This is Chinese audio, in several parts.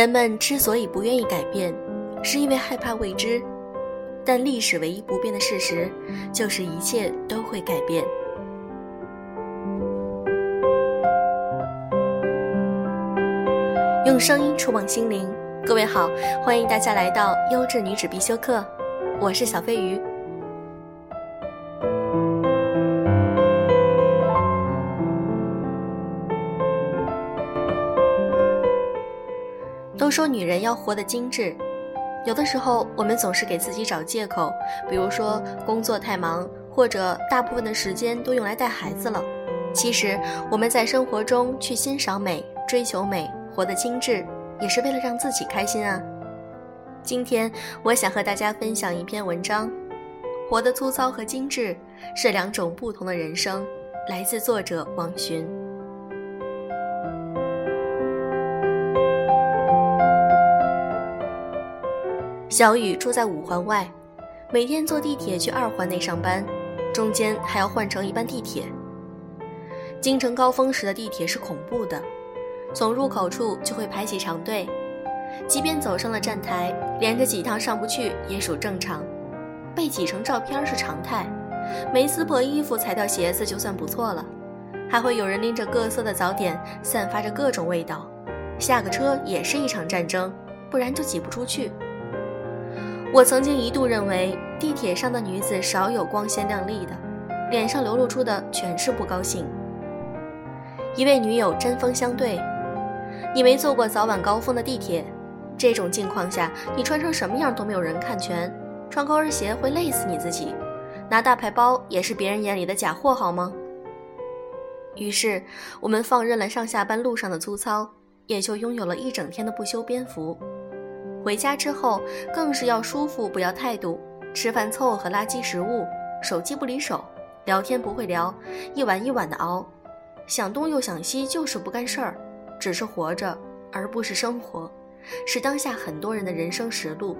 人们之所以不愿意改变，是因为害怕未知。但历史唯一不变的事实，就是一切都会改变。用声音触碰心灵，各位好，欢迎大家来到优质女子必修课，我是小飞鱼。都说女人要活得精致。有的时候，我们总是给自己找借口，比如说工作太忙，或者大部分的时间都用来带孩子了。其实，我们在生活中去欣赏美、追求美、活得精致，也是为了让自己开心啊。今天，我想和大家分享一篇文章：活得粗糙和精致是两种不同的人生。来自作者王洵。小雨住在五环外，每天坐地铁去二环内上班，中间还要换乘一班地铁。京城高峰时的地铁是恐怖的，从入口处就会排起长队，即便走上了站台，连着几趟上不去也属正常。被挤成照片是常态，没撕破衣服、踩掉鞋子就算不错了。还会有人拎着各色的早点，散发着各种味道，下个车也是一场战争，不然就挤不出去。我曾经一度认为地铁上的女子少有光鲜亮丽的，脸上流露出的全是不高兴。一位女友针锋相对：“你没坐过早晚高峰的地铁，这种境况下，你穿成什么样都没有人看全，穿高跟鞋会累死你自己，拿大牌包也是别人眼里的假货，好吗？”于是我们放任了上下班路上的粗糙，也就拥有了一整天的不修边幅。回家之后更是要舒服，不要态度。吃饭凑合垃圾食物，手机不离手，聊天不会聊，一碗一碗的熬，想东又想西，就是不干事儿，只是活着，而不是生活，是当下很多人的人生实录。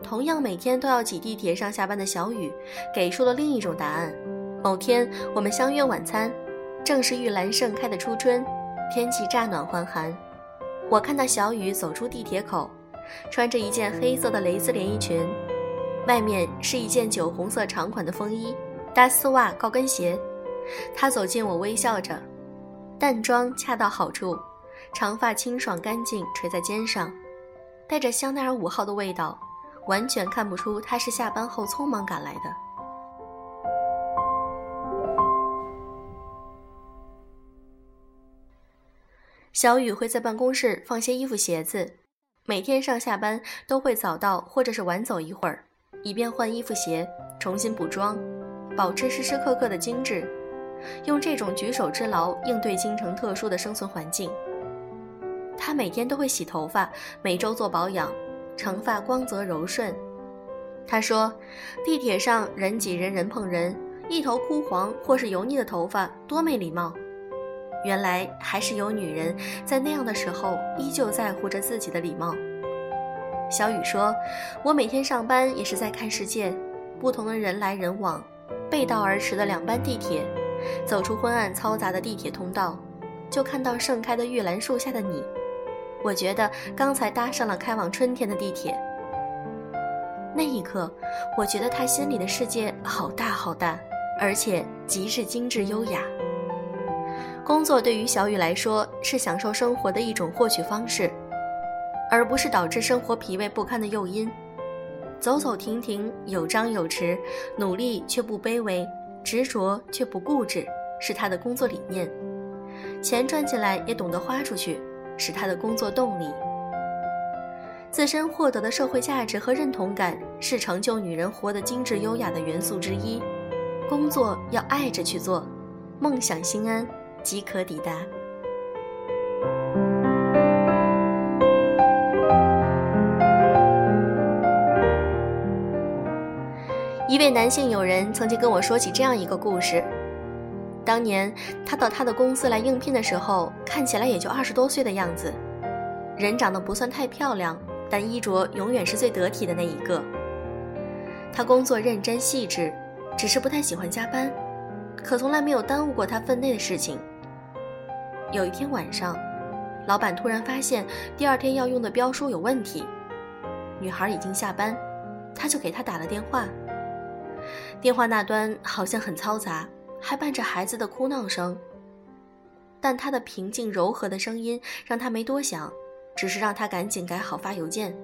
同样每天都要挤地铁上下班的小雨，给出了另一种答案。某天我们相约晚餐，正是玉兰盛开的初春，天气乍暖还寒。我看到小雨走出地铁口，穿着一件黑色的蕾丝连衣裙，外面是一件酒红色长款的风衣，搭丝袜高跟鞋。她走近我，微笑着，淡妆恰到好处，长发清爽干净垂在肩上，带着香奈儿五号的味道，完全看不出她是下班后匆忙赶来的。小雨会在办公室放些衣服鞋子，每天上下班都会早到或者是晚走一会儿，以便换衣服鞋、重新补妆，保持时时刻刻的精致，用这种举手之劳应对京城特殊的生存环境。他每天都会洗头发，每周做保养，长发光泽柔顺。他说，地铁上人挤人，人碰人，一头枯黄或是油腻的头发多没礼貌。原来还是有女人在那样的时候依旧在乎着自己的礼貌。小雨说：“我每天上班也是在看世界，不同的人来人往，背道而驰的两班地铁，走出昏暗嘈杂的地铁通道，就看到盛开的玉兰树下的你。我觉得刚才搭上了开往春天的地铁。那一刻，我觉得他心里的世界好大好大，而且极致精致优雅。”工作对于小雨来说是享受生活的一种获取方式，而不是导致生活疲惫不堪的诱因。走走停停，有张有弛，努力却不卑微，执着却不固执，是他的工作理念。钱赚进来也懂得花出去，是他的工作动力。自身获得的社会价值和认同感，是成就女人活得精致优雅的元素之一。工作要爱着去做，梦想心安。即可抵达。一位男性友人曾经跟我说起这样一个故事：当年他到他的公司来应聘的时候，看起来也就二十多岁的样子，人长得不算太漂亮，但衣着永远是最得体的那一个。他工作认真细致，只是不太喜欢加班，可从来没有耽误过他分内的事情。有一天晚上，老板突然发现第二天要用的标书有问题。女孩已经下班，他就给她打了电话。电话那端好像很嘈杂，还伴着孩子的哭闹声。但他的平静柔和的声音让他没多想，只是让他赶紧改好发邮件。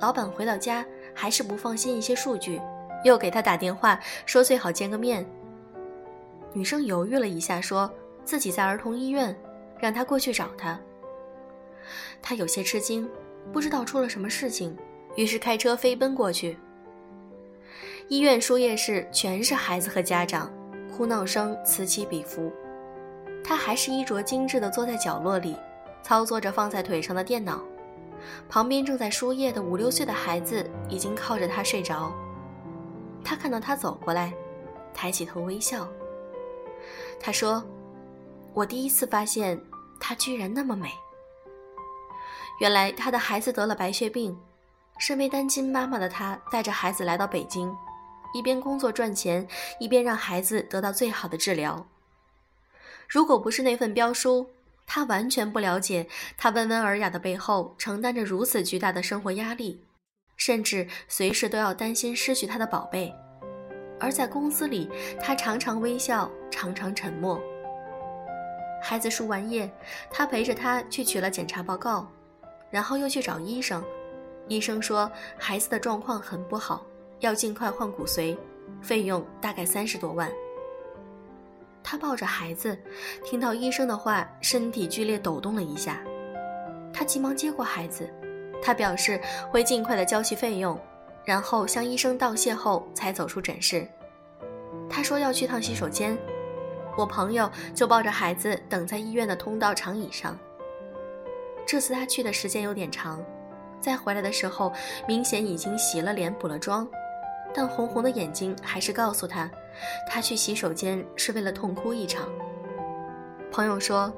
老板回到家还是不放心一些数据，又给他打电话说最好见个面。女生犹豫了一下，说自己在儿童医院，让他过去找他。他有些吃惊，不知道出了什么事情，于是开车飞奔过去。医院输液室全是孩子和家长，哭闹声此起彼伏。他还是衣着精致的坐在角落里，操作着放在腿上的电脑。旁边正在输液的五六岁的孩子已经靠着他睡着。他看到他走过来，抬起头微笑。他说：“我第一次发现她居然那么美。原来她的孩子得了白血病，身为单亲妈妈的她带着孩子来到北京，一边工作赚钱，一边让孩子得到最好的治疗。”如果不是那份标书，他完全不了解，他温文尔雅的背后承担着如此巨大的生活压力，甚至随时都要担心失去他的宝贝。而在公司里，他常常微笑，常常沉默。孩子输完液，他陪着他去取了检查报告，然后又去找医生。医生说孩子的状况很不好，要尽快换骨髓，费用大概三十多万。他抱着孩子，听到医生的话，身体剧烈抖动了一下。他急忙接过孩子，他表示会尽快的交齐费用，然后向医生道谢后才走出诊室。他说要去趟洗手间，我朋友就抱着孩子等在医院的通道长椅上。这次他去的时间有点长，再回来的时候，明显已经洗了脸、补了妆。但红红的眼睛还是告诉他，他去洗手间是为了痛哭一场。朋友说，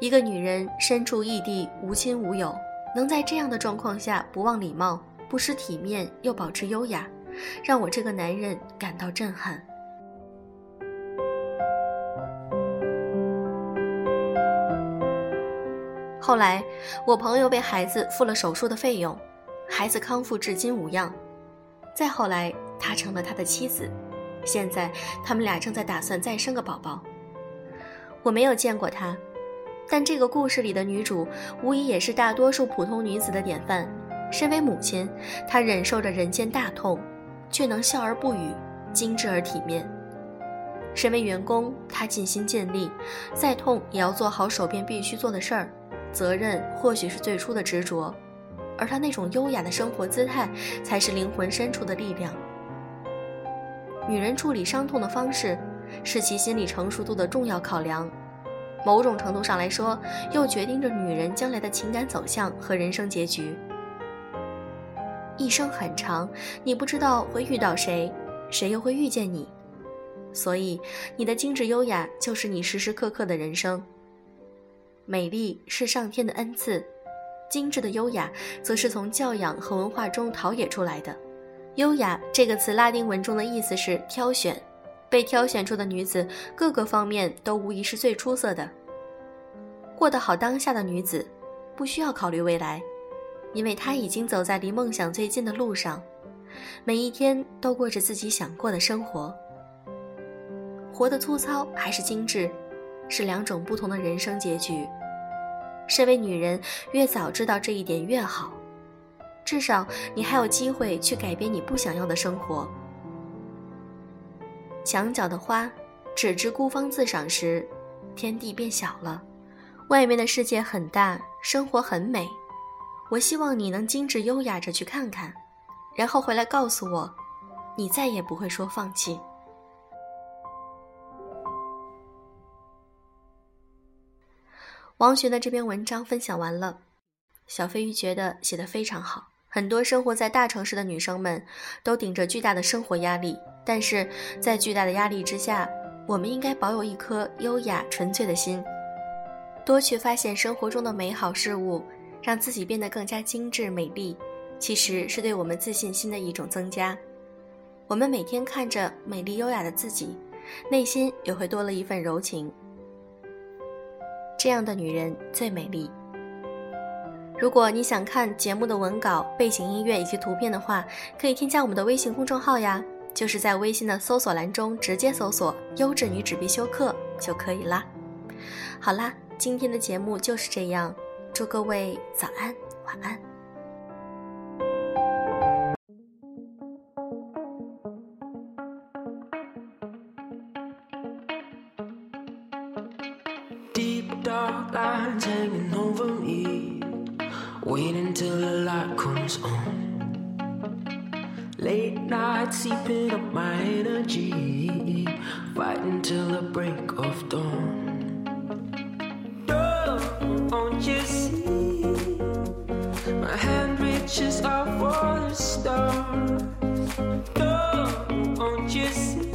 一个女人身处异地，无亲无友，能在这样的状况下不忘礼貌、不失体面又保持优雅，让我这个男人感到震撼。后来，我朋友为孩子付了手术的费用，孩子康复至今无恙。再后来，他成了他的妻子，现在他们俩正在打算再生个宝宝。我没有见过他，但这个故事里的女主无疑也是大多数普通女子的典范。身为母亲，她忍受着人间大痛，却能笑而不语，精致而体面；身为员工，她尽心尽力，再痛也要做好手边必须做的事儿。责任或许是最初的执着。而她那种优雅的生活姿态，才是灵魂深处的力量。女人处理伤痛的方式，是其心理成熟度的重要考量。某种程度上来说，又决定着女人将来的情感走向和人生结局。一生很长，你不知道会遇到谁，谁又会遇见你。所以，你的精致优雅就是你时时刻刻的人生。美丽是上天的恩赐。精致的优雅，则是从教养和文化中陶冶出来的。优雅这个词，拉丁文中的意思是挑选，被挑选出的女子，各个方面都无疑是最出色的。过得好当下的女子，不需要考虑未来，因为她已经走在离梦想最近的路上，每一天都过着自己想过的生活。活得粗糙还是精致，是两种不同的人生结局。身为女人，越早知道这一点越好，至少你还有机会去改变你不想要的生活。墙角的花，只知孤芳自赏时，天地变小了，外面的世界很大，生活很美。我希望你能精致优雅着去看看，然后回来告诉我，你再也不会说放弃。王珣的这篇文章分享完了，小飞鱼觉得写的非常好。很多生活在大城市的女生们都顶着巨大的生活压力，但是在巨大的压力之下，我们应该保有一颗优雅纯粹的心，多去发现生活中的美好事物，让自己变得更加精致美丽。其实是对我们自信心的一种增加。我们每天看着美丽优雅的自己，内心也会多了一份柔情。这样的女人最美丽。如果你想看节目的文稿、背景音乐以及图片的话，可以添加我们的微信公众号呀，就是在微信的搜索栏中直接搜索“优质女纸必修课”就可以啦。好啦，今天的节目就是这样，祝各位早安、晚安。Late night seeping up my energy, fighting till the break of dawn. Don't you see? My hand reaches out for the stars. Don't you see?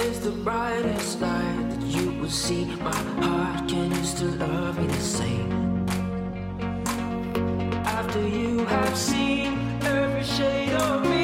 Is the brightest light that you will see. My heart, can you still love me the same? After you have seen every shade of me.